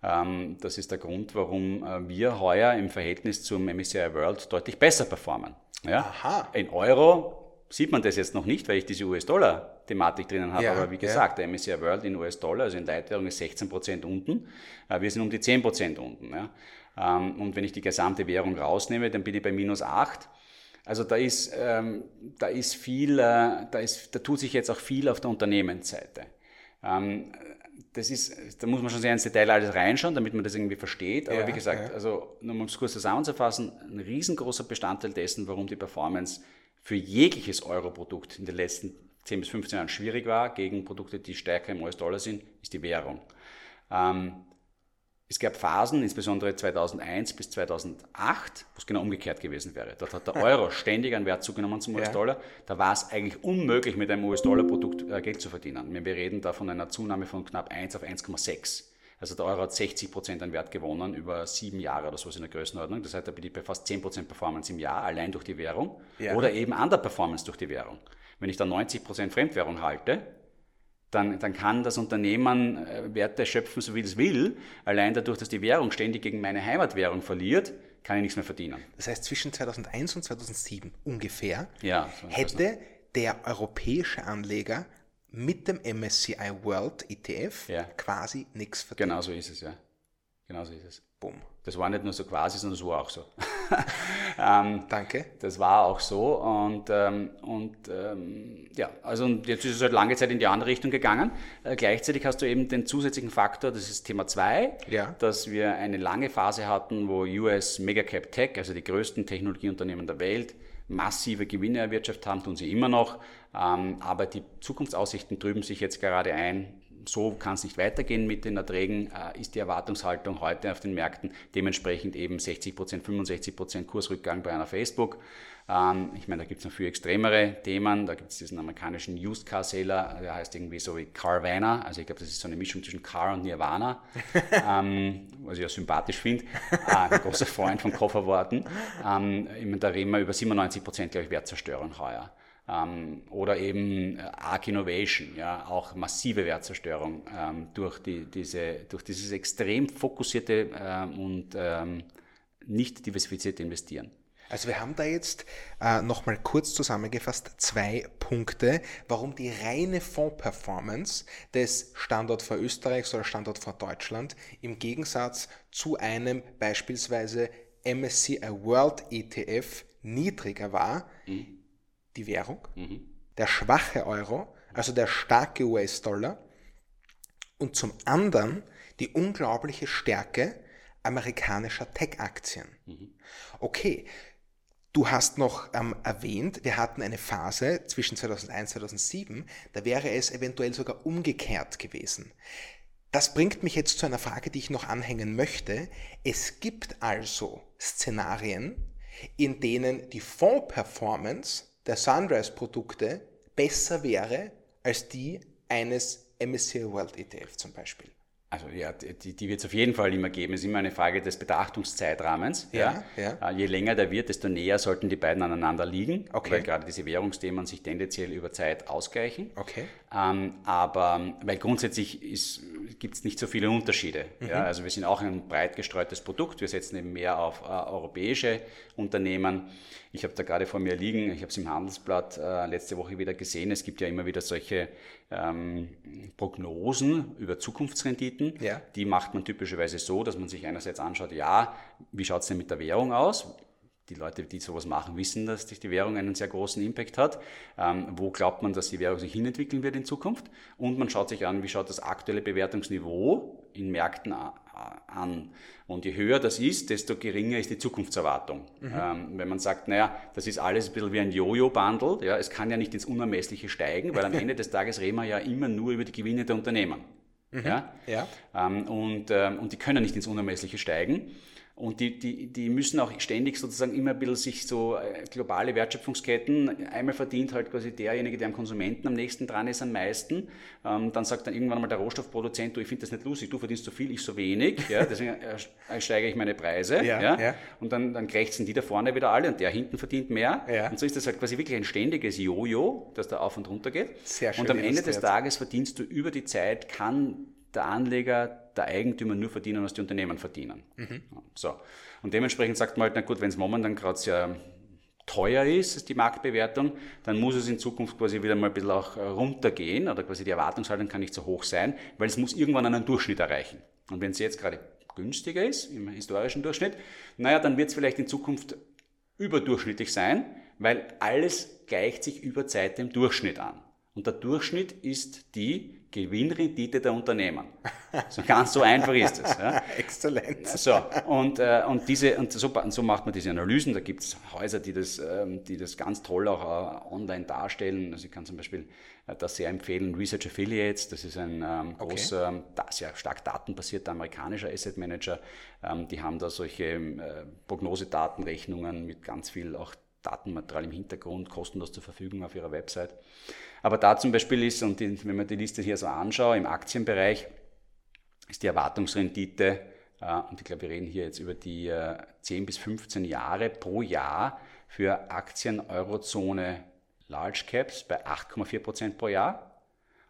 Ähm, das ist der Grund, warum äh, wir heuer im Verhältnis zum MSCI World deutlich besser performen. Ja? Aha. In Euro sieht man das jetzt noch nicht, weil ich diese US-Dollar-Thematik drinnen habe. Ja, aber wie gesagt, ja. der MSCI World in US-Dollar, also in Leitwährung, ist 16% unten. Äh, wir sind um die 10% unten. Ja? Ähm, und wenn ich die gesamte Währung rausnehme, dann bin ich bei minus 8. Also da ist, ähm, da ist viel, äh, da, ist, da tut sich jetzt auch viel auf der Unternehmensseite. Ähm, das ist, da muss man schon sehr ins Detail alles reinschauen, damit man das irgendwie versteht. Aber ja, wie gesagt, ja. also nur um es kurz zusammenzufassen, ein riesengroßer Bestandteil dessen, warum die Performance für jegliches Euro-Produkt in den letzten 10 bis 15 Jahren schwierig war, gegen Produkte, die stärker im US-Dollar sind, ist die Währung. Ähm, es gab Phasen, insbesondere 2001 bis 2008, wo es genau umgekehrt gewesen wäre. Dort hat der Euro ständig an Wert zugenommen zum US-Dollar. Da war es eigentlich unmöglich, mit einem US-Dollar-Produkt äh, Geld zu verdienen. Wir reden da von einer Zunahme von knapp 1 auf 1,6. Also der Euro hat 60 Prozent an Wert gewonnen über sieben Jahre oder so in der Größenordnung. Das heißt, da bin ich bei fast 10 Prozent Performance im Jahr, allein durch die Währung. Ja. Oder eben an der Performance durch die Währung. Wenn ich da 90 Prozent Fremdwährung halte, dann, dann kann das Unternehmen äh, Werte schöpfen, so wie es will. Allein dadurch, dass die Währung ständig gegen meine Heimatwährung verliert, kann ich nichts mehr verdienen. Das heißt, zwischen 2001 und 2007 ungefähr ja, so hätte der europäische Anleger mit dem MSCI World ETF ja. quasi nichts verdient. Genau so ist es, ja. Genau so ist es. Bumm. Das war nicht nur so quasi, sondern das war auch so. ähm, Danke. Das war auch so und, ähm, und ähm, ja, also jetzt ist es halt lange Zeit in die andere Richtung gegangen. Äh, gleichzeitig hast du eben den zusätzlichen Faktor, das ist Thema 2, ja. dass wir eine lange Phase hatten, wo US Megacap Tech, also die größten Technologieunternehmen der Welt, massive Gewinne erwirtschaftet haben, tun sie immer noch, ähm, aber die Zukunftsaussichten trüben sich jetzt gerade ein. So kann es nicht weitergehen mit den Erträgen, äh, ist die Erwartungshaltung heute auf den Märkten. Dementsprechend eben 60 Prozent, 65 Prozent Kursrückgang bei einer Facebook. Ähm, ich meine, da gibt es noch viel extremere Themen. Da gibt es diesen amerikanischen Used Car Seller, der heißt irgendwie so wie Carvana. Also ich glaube, das ist so eine Mischung zwischen Car und Nirvana, ähm, was ich ja sympathisch finde. Äh, ein großer Freund von Kofferworten. Ähm, da reden wir über 97 Prozent, glaube ich, Wertzerstörung heuer. Ähm, oder eben äh, Arc Innovation, ja, auch massive Wertzerstörung ähm, durch, die, diese, durch dieses extrem fokussierte ähm, und ähm, nicht diversifizierte Investieren. Also wir haben da jetzt äh, nochmal kurz zusammengefasst zwei Punkte, warum die reine Fondsperformance des Standort für Österreichs oder Standort für Deutschland im Gegensatz zu einem beispielsweise MSCI World ETF niedriger war. Mhm die Währung, mhm. der schwache Euro, also der starke US-Dollar und zum anderen die unglaubliche Stärke amerikanischer Tech-Aktien. Mhm. Okay, du hast noch ähm, erwähnt, wir hatten eine Phase zwischen 2001 und 2007, da wäre es eventuell sogar umgekehrt gewesen. Das bringt mich jetzt zu einer Frage, die ich noch anhängen möchte. Es gibt also Szenarien, in denen die Fonds-Performance der Sunrise-Produkte besser wäre als die eines MSCI World ETF zum Beispiel. Also ja, die, die wird es auf jeden Fall immer geben. Es ist immer eine Frage des Betrachtungszeitrahmens. Ja, ja. ja. Je länger der wird, desto näher sollten die beiden aneinander liegen, okay. weil gerade diese Währungsthemen sich tendenziell über Zeit ausgleichen. Okay. Ähm, aber weil grundsätzlich gibt es nicht so viele Unterschiede. Mhm. Ja, also wir sind auch ein breit gestreutes Produkt. Wir setzen eben mehr auf äh, europäische Unternehmen. Ich habe da gerade vor mir liegen, ich habe es im Handelsblatt äh, letzte Woche wieder gesehen. Es gibt ja immer wieder solche ähm, Prognosen über Zukunftsrenditen. Ja. Die macht man typischerweise so, dass man sich einerseits anschaut, ja, wie schaut es denn mit der Währung aus? die Leute, die sowas machen, wissen, dass die Währung einen sehr großen Impact hat. Ähm, wo glaubt man, dass die Währung sich hinentwickeln wird in Zukunft? Und man schaut sich an, wie schaut das aktuelle Bewertungsniveau in Märkten an. Und je höher das ist, desto geringer ist die Zukunftserwartung. Mhm. Ähm, wenn man sagt, naja, das ist alles ein bisschen wie ein Jojo-Bundle, ja, es kann ja nicht ins Unermessliche steigen, weil am Ende des Tages reden wir ja immer nur über die Gewinne der Unternehmen. Mhm. Ja? Ja. Ähm, und, ähm, und die können nicht ins Unermessliche steigen. Und die, die, die müssen auch ständig sozusagen immer ein bisschen sich so äh, globale Wertschöpfungsketten, einmal verdient halt quasi derjenige, der am Konsumenten am nächsten dran ist, am meisten. Ähm, dann sagt dann irgendwann mal der Rohstoffproduzent, du, ich finde das nicht lustig, du verdienst so viel, ich so wenig, ja, deswegen äh, steige ich meine Preise. Ja, ja. ja. Und dann, dann krächzen die da vorne wieder alle und der hinten verdient mehr. Ja. Und so ist das halt quasi wirklich ein ständiges Jojo, das da auf und runter geht. Sehr schön. Und am Ende des Tages verdienst du über die Zeit, kann der Anleger, der Eigentümer nur verdienen, was die Unternehmen verdienen. Mhm. So. Und dementsprechend sagt man halt, na gut, wenn es momentan gerade sehr teuer ist, die Marktbewertung, dann muss es in Zukunft quasi wieder mal ein bisschen auch äh, runtergehen oder quasi die Erwartungshaltung kann nicht so hoch sein, weil es muss irgendwann einen Durchschnitt erreichen. Und wenn es jetzt gerade günstiger ist, im historischen Durchschnitt, naja, dann wird es vielleicht in Zukunft überdurchschnittlich sein, weil alles gleicht sich über Zeit dem Durchschnitt an. Und der Durchschnitt ist die Gewinnrendite der Unternehmen. So ganz so einfach ist es. Ja. Exzellent. So, und, äh, und, diese, und so, so, macht man diese Analysen. Da gibt es Häuser, die das, ähm, die das ganz toll auch äh, online darstellen. Also ich kann zum Beispiel äh, das sehr empfehlen, Research Affiliates. Das ist ein ähm, großer, okay. sehr stark datenbasierter amerikanischer Asset Manager. Ähm, die haben da solche äh, Prognosedatenrechnungen mit ganz viel auch Datenmaterial im Hintergrund kostenlos zur Verfügung auf ihrer Website. Aber da zum Beispiel ist, und wenn man die Liste hier so anschaut, im Aktienbereich ist die Erwartungsrendite, äh, und ich glaube, wir reden hier jetzt über die äh, 10 bis 15 Jahre pro Jahr für Aktien Eurozone Large Caps bei 8,4% pro Jahr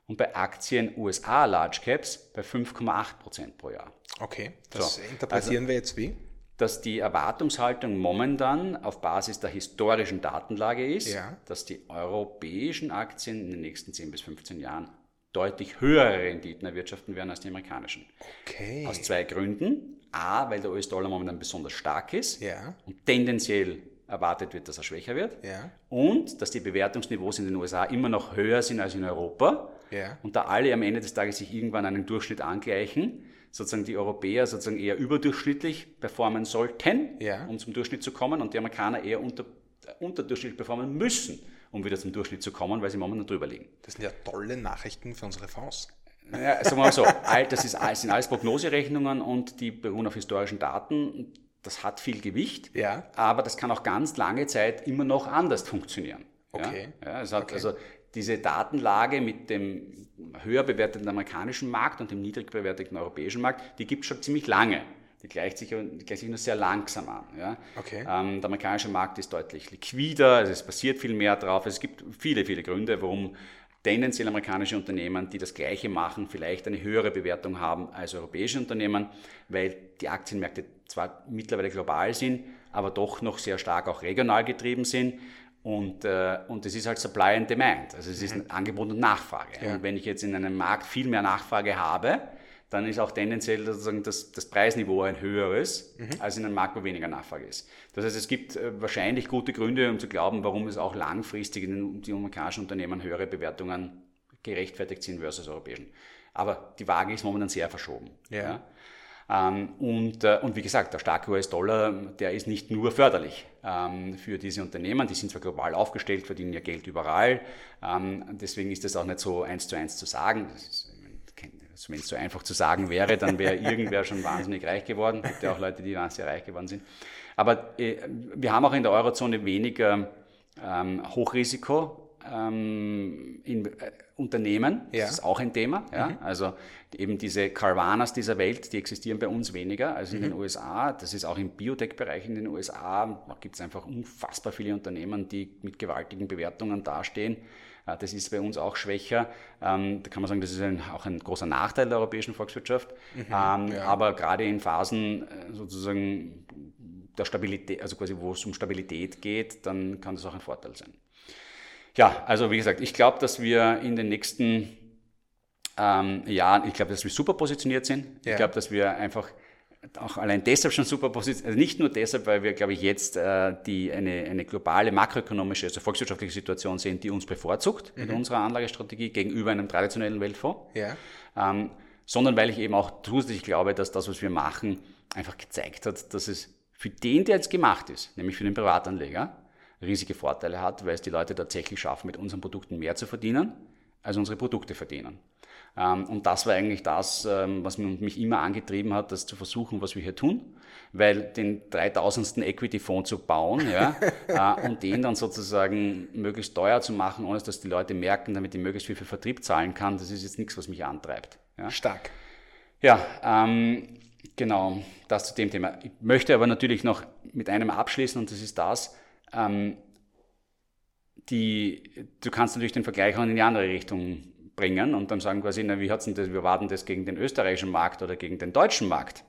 und bei Aktien USA Large Caps bei 5,8% pro Jahr. Okay, das so, interpretieren also, wir jetzt wie? dass die Erwartungshaltung momentan auf Basis der historischen Datenlage ist, ja. dass die europäischen Aktien in den nächsten 10 bis 15 Jahren deutlich höhere Renditen erwirtschaften werden als die amerikanischen. Okay. Aus zwei Gründen. A, weil der US-Dollar momentan besonders stark ist ja. und tendenziell erwartet wird, dass er schwächer wird. Ja. Und dass die Bewertungsniveaus in den USA immer noch höher sind als in Europa. Ja. Und da alle am Ende des Tages sich irgendwann einen Durchschnitt angleichen, sozusagen die Europäer sozusagen eher überdurchschnittlich performen sollten, um zum Durchschnitt zu kommen und die Amerikaner eher unter, unterdurchschnittlich performen müssen, um wieder zum Durchschnitt zu kommen, weil sie momentan drüber liegen. Das sind ja tolle Nachrichten für unsere Fonds. Ja, sagen wir mal so, das, ist, das sind alles Prognoserechnungen und die beruhen auf historischen Daten. Das hat viel Gewicht, ja. aber das kann auch ganz lange Zeit immer noch anders funktionieren. Okay. Ja, es hat, okay. Also diese Datenlage mit dem höher bewerteten amerikanischen Markt und dem niedrig bewerteten europäischen Markt, die gibt es schon ziemlich lange. Die gleicht sich, die gleicht sich nur sehr langsam an. Ja. Okay. Ähm, der amerikanische Markt ist deutlich liquider, also es passiert viel mehr drauf. Es gibt viele, viele Gründe, warum tendenziell amerikanische Unternehmen, die das Gleiche machen, vielleicht eine höhere Bewertung haben als europäische Unternehmen, weil die Aktienmärkte zwar mittlerweile global sind, aber doch noch sehr stark auch regional getrieben sind. Und, äh, und es ist halt Supply and Demand, also es ist mhm. Angebot und Nachfrage. Ja. Und wenn ich jetzt in einem Markt viel mehr Nachfrage habe, dann ist auch tendenziell sozusagen das, das Preisniveau ein höheres, mhm. als in einem Markt, wo weniger Nachfrage ist. Das heißt, es gibt äh, wahrscheinlich gute Gründe, um zu glauben, warum es auch langfristig in den amerikanischen Unternehmen höhere Bewertungen gerechtfertigt sind versus europäischen. Aber die Waage ist momentan sehr verschoben. Ja. ja. Ähm, und, äh, und wie gesagt, der starke US-Dollar, der ist nicht nur förderlich ähm, für diese Unternehmen. Die sind zwar global aufgestellt, verdienen ja Geld überall. Ähm, deswegen ist das auch nicht so eins zu eins zu sagen. Wenn es so einfach zu sagen wäre, dann wäre irgendwer schon wahnsinnig reich geworden. Es gibt ja auch Leute, die sehr reich geworden sind. Aber äh, wir haben auch in der Eurozone weniger Hochrisiko ähm, in äh, Unternehmen, ja. das ist auch ein Thema. Ja? Mhm. Also eben diese Carvanas dieser Welt, die existieren bei uns weniger als in mhm. den USA. Das ist auch im Biotech-Bereich in den USA. Da gibt es einfach unfassbar viele Unternehmen, die mit gewaltigen Bewertungen dastehen. Das ist bei uns auch schwächer. Ähm, da kann man sagen, das ist ein, auch ein großer Nachteil der europäischen Volkswirtschaft. Mhm, ähm, ja. Aber gerade in Phasen äh, sozusagen der Stabilität, also quasi wo es um Stabilität geht, dann kann das auch ein Vorteil sein. Ja, also wie gesagt, ich glaube, dass wir in den nächsten ähm, Jahren, ich glaube, dass wir super positioniert sind. Ja. Ich glaube, dass wir einfach auch allein deshalb schon super positioniert, also nicht nur deshalb, weil wir, glaube ich, jetzt äh, die, eine, eine globale makroökonomische, also volkswirtschaftliche Situation sehen, die uns bevorzugt mhm. mit unserer Anlagestrategie gegenüber einem traditionellen Weltfonds, ja. ähm, sondern weil ich eben auch zusätzlich glaube, dass das, was wir machen, einfach gezeigt hat, dass es für den, der jetzt gemacht ist, nämlich für den Privatanleger, riesige Vorteile hat, weil es die Leute tatsächlich schaffen, mit unseren Produkten mehr zu verdienen, als unsere Produkte verdienen. Ähm, und das war eigentlich das, ähm, was mich immer angetrieben hat, das zu versuchen, was wir hier tun. Weil den 3000. Equity-Fonds zu bauen ja, äh, und den dann sozusagen möglichst teuer zu machen, ohne dass die Leute merken, damit ich möglichst viel für Vertrieb zahlen kann, das ist jetzt nichts, was mich antreibt. Ja. Stark. Ja, ähm, genau, das zu dem Thema. Ich möchte aber natürlich noch mit einem abschließen und das ist das, ähm, die, du kannst natürlich den Vergleich auch in die andere Richtung bringen und dann sagen quasi, na, wie hat's denn das, wir warten das gegen den österreichischen Markt oder gegen den deutschen Markt?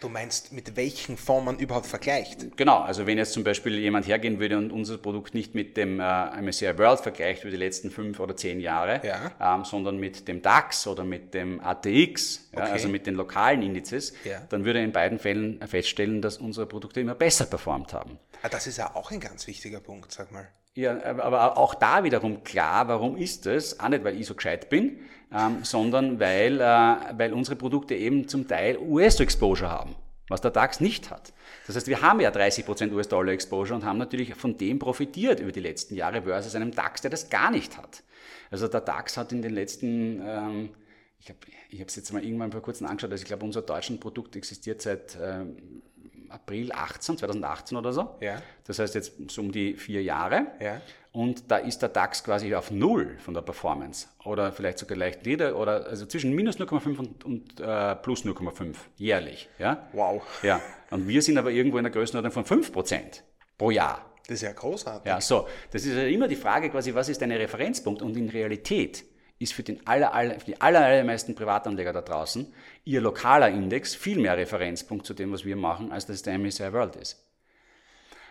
Du meinst, mit welchen Fonds man überhaupt vergleicht? Genau, also wenn jetzt zum Beispiel jemand hergehen würde und unser Produkt nicht mit dem äh, MSCI World vergleicht über die letzten fünf oder zehn Jahre, ja. ähm, sondern mit dem DAX oder mit dem ATX, okay. ja, also mit den lokalen Indizes, ja. dann würde er in beiden Fällen feststellen, dass unsere Produkte immer besser performt haben. Ah, das ist ja auch ein ganz wichtiger Punkt, sag mal. Ja, aber auch da wiederum klar, warum ist das? Auch nicht, weil ich so gescheit bin, ähm, sondern weil, äh, weil unsere Produkte eben zum Teil US-Exposure haben, was der DAX nicht hat. Das heißt, wir haben ja 30% US-Dollar-Exposure und haben natürlich von dem profitiert über die letzten Jahre versus einem DAX, der das gar nicht hat. Also der DAX hat in den letzten, ähm, ich habe es jetzt mal irgendwann vor kurzem angeschaut, also ich glaube, unser deutsches Produkt existiert seit ähm, April 18, 2018 oder so. Ja. Das heißt jetzt so um die vier Jahre. Ja. Und da ist der DAX quasi auf Null von der Performance. Oder vielleicht sogar leicht nieder oder also zwischen minus 0,5 und, und äh, plus 0,5 jährlich. Ja? Wow. Ja. Und wir sind aber irgendwo in der Größenordnung von 5% pro Jahr. Das ist ja großartig. Ja, so. Das ist ja immer die Frage quasi, was ist dein Referenzpunkt? Und in Realität ist für, den aller, aller, für die aller, allermeisten Privatanleger da draußen ihr lokaler Index viel mehr Referenzpunkt zu dem, was wir machen, als das der MSCI World ist.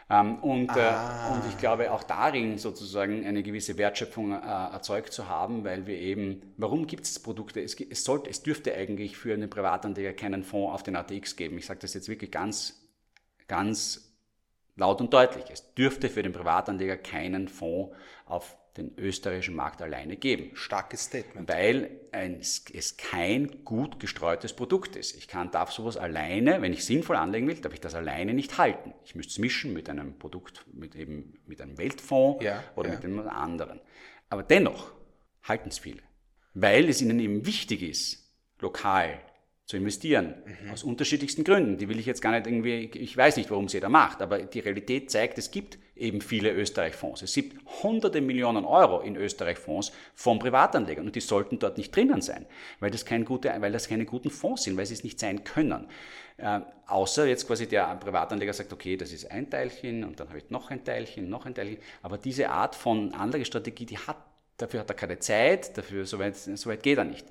Ähm, und, äh, ah. äh, und ich glaube auch darin sozusagen eine gewisse Wertschöpfung äh, erzeugt zu haben, weil wir eben, warum gibt es Produkte? Es, es, sollte, es dürfte eigentlich für einen Privatanleger keinen Fonds auf den ATX geben. Ich sage das jetzt wirklich ganz, ganz laut und deutlich. Es dürfte für den Privatanleger keinen Fonds auf den österreichischen Markt alleine geben. Starkes Statement. Weil ein, es kein gut gestreutes Produkt ist. Ich kann, darf sowas alleine, wenn ich sinnvoll anlegen will, darf ich das alleine nicht halten. Ich müsste es mischen mit einem Produkt, mit eben mit einem Weltfonds ja, oder ja. mit einem anderen. Aber dennoch halten es viele. Weil es ihnen eben wichtig ist, lokal zu investieren. Mhm. Aus unterschiedlichsten Gründen. Die will ich jetzt gar nicht irgendwie, ich weiß nicht, warum es jeder macht, aber die Realität zeigt, es gibt eben viele Österreich-Fonds. Es gibt hunderte Millionen Euro in Österreich-Fonds von Privatanlegern und die sollten dort nicht drinnen sein, weil das, kein gute, weil das keine guten Fonds sind, weil sie es nicht sein können. Äh, außer jetzt quasi der Privatanleger sagt, okay, das ist ein Teilchen und dann habe ich noch ein Teilchen, noch ein Teilchen. Aber diese Art von Anlagestrategie, die hat Dafür hat er keine Zeit, dafür so weit, so weit geht er nicht.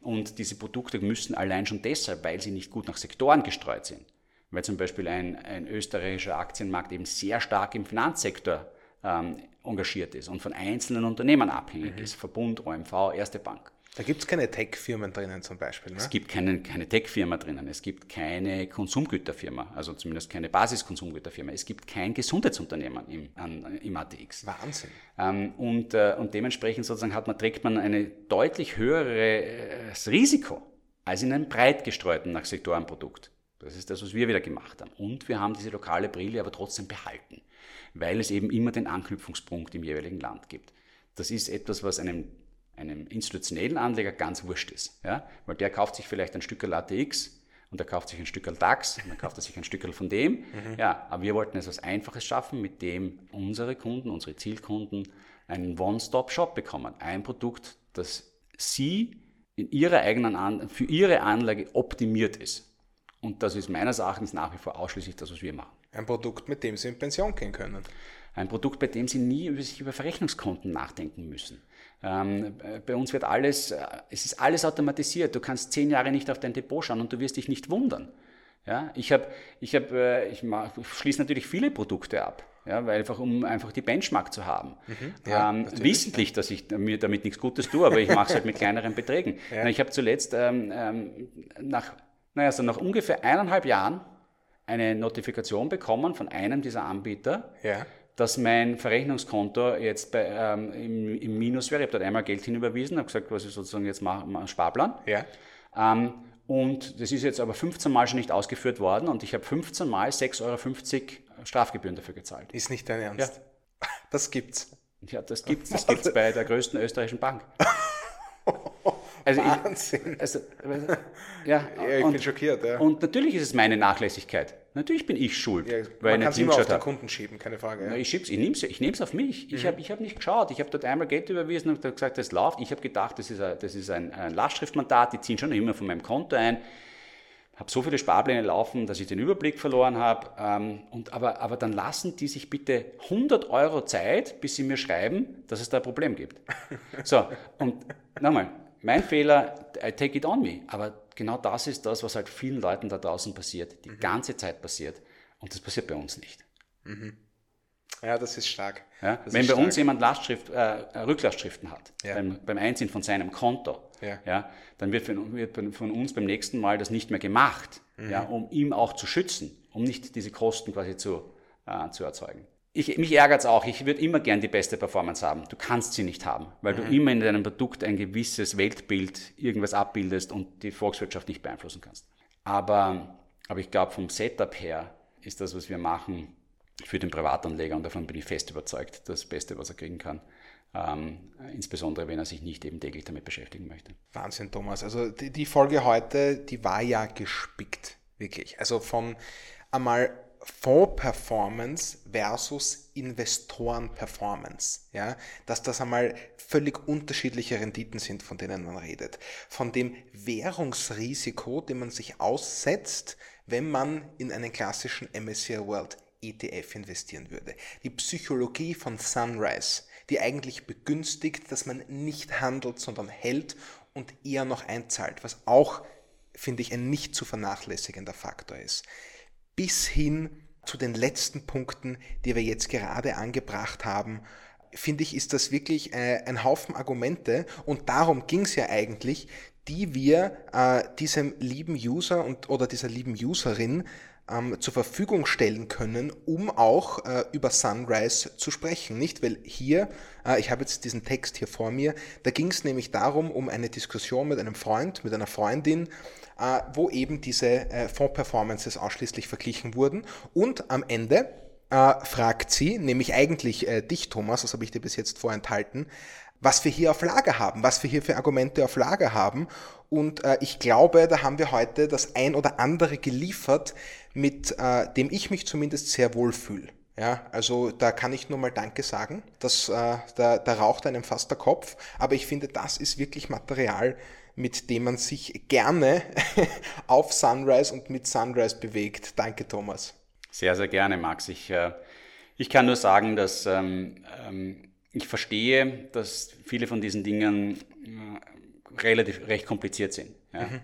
Und diese Produkte müssen allein schon deshalb, weil sie nicht gut nach Sektoren gestreut sind. Weil zum Beispiel ein, ein österreichischer Aktienmarkt eben sehr stark im Finanzsektor ähm, engagiert ist und von einzelnen Unternehmen abhängig mhm. ist. Verbund, OMV, Erste Bank. Da gibt es keine Tech-Firmen drinnen zum Beispiel. Ne? Es gibt keine, keine Tech-Firma drinnen, es gibt keine Konsumgüterfirma, also zumindest keine Basiskonsumgüterfirma. Es gibt kein Gesundheitsunternehmen im, an, im ATX. Wahnsinn. Ähm, und, äh, und dementsprechend sozusagen hat man, trägt man ein deutlich höheres Risiko als in einem breit gestreuten nach Sektorenprodukt. Das ist das, was wir wieder gemacht haben. Und wir haben diese lokale Brille aber trotzdem behalten, weil es eben immer den Anknüpfungspunkt im jeweiligen Land gibt. Das ist etwas, was einem einem institutionellen Anleger ganz wurscht ist. Ja? Weil der kauft sich vielleicht ein Stück ATX und der kauft sich ein Stück DAX und dann kauft er sich ein Stück von dem. Mhm. Ja, aber wir wollten etwas Einfaches schaffen, mit dem unsere Kunden, unsere Zielkunden einen One-Stop-Shop bekommen. Ein Produkt, das sie in ihrer eigenen An für ihre Anlage optimiert ist. Und das ist meines Erachtens nach wie vor ausschließlich das, was wir machen. Ein Produkt, mit dem Sie in Pension gehen können. Ein Produkt, bei dem Sie nie über sich über Verrechnungskonten nachdenken müssen. Ähm, bei uns wird alles, äh, es ist alles automatisiert. Du kannst zehn Jahre nicht auf dein Depot schauen und du wirst dich nicht wundern. Ja, ich habe, ich habe, äh, ich, ich schließe natürlich viele Produkte ab. Ja, weil einfach, um einfach die Benchmark zu haben. Mhm, ja, ähm, wissentlich, dass ich mir damit nichts Gutes tue, aber ich mache es halt mit kleineren Beträgen. Ja. Ich habe zuletzt ähm, ähm, nach, naja, also nach ungefähr eineinhalb Jahren eine Notifikation bekommen von einem dieser Anbieter, ja. dass mein Verrechnungskonto jetzt bei, ähm, im, im, Minus wäre. Ich habe dort einmal Geld hinüberwiesen, habe gesagt, was ich sozusagen jetzt mache, mache Sparplan. Ja. Ähm, und das ist jetzt aber 15 Mal schon nicht ausgeführt worden und ich habe 15 Mal 6,50 Euro Strafgebühren dafür gezahlt. Ist nicht dein Ernst? Ja. Das gibt's. Ja, das gibt's. Das gibt's bei der größten österreichischen Bank. Also Wahnsinn. Ich, also, ja, ja, ich und, bin schockiert. Ja. Und natürlich ist es meine Nachlässigkeit. Natürlich bin ich schuld, ja, weil man ich nicht auf den Kunden schieben, keine Frage. Ja. Ich, ich nehme es ich auf mich. Mhm. Ich habe ich hab nicht geschaut. Ich habe dort einmal Geld überwiesen und gesagt, das läuft. Ich habe gedacht, das ist, ein, das ist ein, ein Lastschriftmandat, die ziehen schon immer von meinem Konto ein habe so viele Sparpläne laufen, dass ich den Überblick verloren habe. Ähm, und aber, aber dann lassen die sich bitte 100 Euro Zeit, bis sie mir schreiben, dass es da ein Problem gibt. So, und nochmal, mein Fehler, I take it on me. Aber genau das ist das, was halt vielen Leuten da draußen passiert, die mhm. ganze Zeit passiert. Und das passiert bei uns nicht. Mhm. Ja, das ist stark. Ja? Das Wenn bei stark. uns jemand Lastschrift, äh, Rücklastschriften hat, ja. beim, beim, Einziehen von seinem Konto, ja. ja dann wird von, wird von, uns beim nächsten Mal das nicht mehr gemacht, mhm. ja, um ihm auch zu schützen, um nicht diese Kosten quasi zu, äh, zu erzeugen ich, mich ärgert es auch, ich würde immer gern die beste Performance haben. Du kannst sie nicht haben, weil mhm. du immer in deinem Produkt ein gewisses Weltbild irgendwas abbildest und die Volkswirtschaft nicht beeinflussen kannst. Aber, aber ich glaube, vom Setup her ist das, was wir machen, für den Privatanleger und davon bin ich fest überzeugt, das Beste, was er kriegen kann. Ähm, insbesondere wenn er sich nicht eben täglich damit beschäftigen möchte. Wahnsinn, Thomas. Also die, die Folge heute, die war ja gespickt, wirklich. Also von einmal Fonds-Performance versus Investoren-Performance. Ja? Dass das einmal völlig unterschiedliche Renditen sind, von denen man redet. Von dem Währungsrisiko, dem man sich aussetzt, wenn man in einen klassischen MSCI World ETF investieren würde. Die Psychologie von Sunrise, die eigentlich begünstigt, dass man nicht handelt, sondern hält und eher noch einzahlt, was auch, finde ich, ein nicht zu vernachlässigender Faktor ist bis hin zu den letzten Punkten, die wir jetzt gerade angebracht haben, finde ich, ist das wirklich äh, ein Haufen Argumente und darum ging es ja eigentlich, die wir äh, diesem lieben User und, oder dieser lieben Userin ähm, zur Verfügung stellen können, um auch äh, über Sunrise zu sprechen. Nicht, weil hier, äh, ich habe jetzt diesen Text hier vor mir, da ging es nämlich darum, um eine Diskussion mit einem Freund, mit einer Freundin, wo eben diese äh, Fonds-Performances ausschließlich verglichen wurden. Und am Ende äh, fragt sie, nämlich eigentlich äh, dich, Thomas, das habe ich dir bis jetzt vorenthalten, was wir hier auf Lager haben, was wir hier für Argumente auf Lager haben. Und äh, ich glaube, da haben wir heute das ein oder andere geliefert, mit äh, dem ich mich zumindest sehr wohl fühle. Ja, also da kann ich nur mal Danke sagen. Das, äh, da, da raucht einem fast der Kopf. Aber ich finde, das ist wirklich Material, mit dem man sich gerne auf Sunrise und mit Sunrise bewegt. Danke, Thomas. Sehr, sehr gerne, Max. Ich, äh, ich kann nur sagen, dass ähm, ähm, ich verstehe, dass viele von diesen Dingen äh, relativ recht kompliziert sind. Ja. Mhm.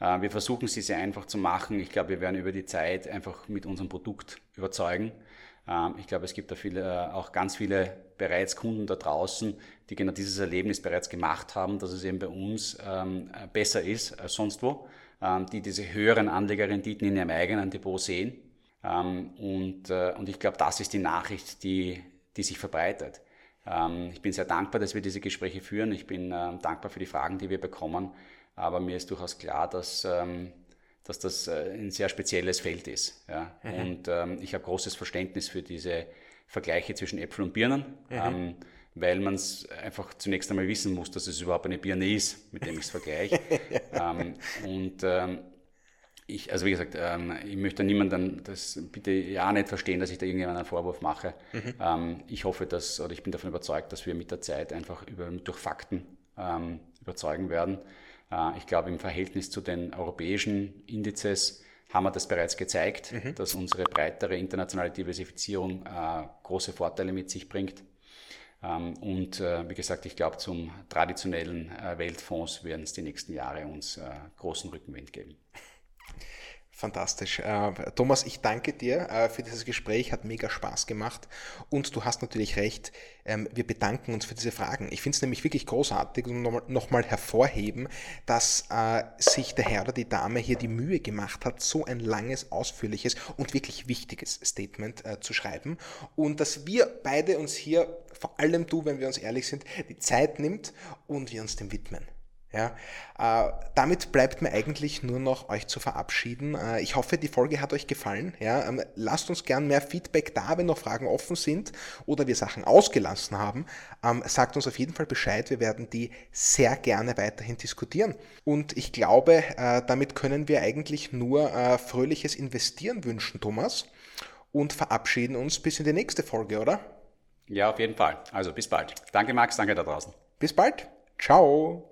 Äh, wir versuchen sie sehr einfach zu machen. Ich glaube, wir werden über die Zeit einfach mit unserem Produkt überzeugen. Ähm, ich glaube, es gibt da viele, äh, auch ganz viele bereits Kunden da draußen, die genau dieses Erlebnis bereits gemacht haben, dass es eben bei uns ähm, besser ist als sonst wo, ähm, die diese höheren Anlegerrenditen in ihrem eigenen Depot sehen. und, äh, und ich glaube, das ist die Nachricht, die, die sich verbreitet. ich bin sehr dankbar, dass wir diese Gespräche führen. Ich bin dankbar für die Fragen, die wir bekommen. Aber mir ist durchaus klar, dass dass das äh, ein sehr spezielles Feld ist. Ja. Mhm. Und ähm, ich habe großes Verständnis für diese Vergleiche zwischen Äpfel und Birnen, mhm. ähm, weil man es einfach zunächst einmal wissen muss, dass es überhaupt eine Birne ist, mit dem ich es vergleiche. ähm, und ähm, ich, also wie gesagt, ähm, ich möchte niemandem das bitte ja nicht verstehen, dass ich da irgendjemanden einen Vorwurf mache. Mhm. Ähm, ich hoffe, dass, oder ich bin davon überzeugt, dass wir mit der Zeit einfach über, durch Fakten überzeugen werden. Äh, ich glaube, im Verhältnis zu den europäischen Indizes haben wir das bereits gezeigt, mhm. dass unsere breitere internationale Diversifizierung äh, große Vorteile mit sich bringt. Ähm, und äh, wie gesagt, ich glaube, zum traditionellen Weltfonds werden es die nächsten Jahre uns großen Rückenwind geben. Fantastisch. Äh, Thomas, ich danke dir äh, für dieses Gespräch, hat mega Spaß gemacht und du hast natürlich recht, ähm, wir bedanken uns für diese Fragen. Ich finde es nämlich wirklich großartig und nochmal hervorheben, dass äh, sich der Herr oder die Dame hier die Mühe gemacht hat, so ein langes, ausführliches und wirklich wichtiges Statement zu schreiben und dass wir beide uns hier, vor allem du, wenn wir uns ehrlich sind, die Zeit nimmt und wir uns dem widmen. Ja, äh, damit bleibt mir eigentlich nur noch euch zu verabschieden. Äh, ich hoffe, die Folge hat euch gefallen. Ja, ähm, lasst uns gern mehr Feedback da, wenn noch Fragen offen sind oder wir Sachen ausgelassen haben. Ähm, sagt uns auf jeden Fall Bescheid. Wir werden die sehr gerne weiterhin diskutieren. Und ich glaube, äh, damit können wir eigentlich nur äh, fröhliches Investieren wünschen, Thomas. Und verabschieden uns bis in die nächste Folge, oder? Ja, auf jeden Fall. Also bis bald. Danke, Max. Danke da draußen. Bis bald. Ciao.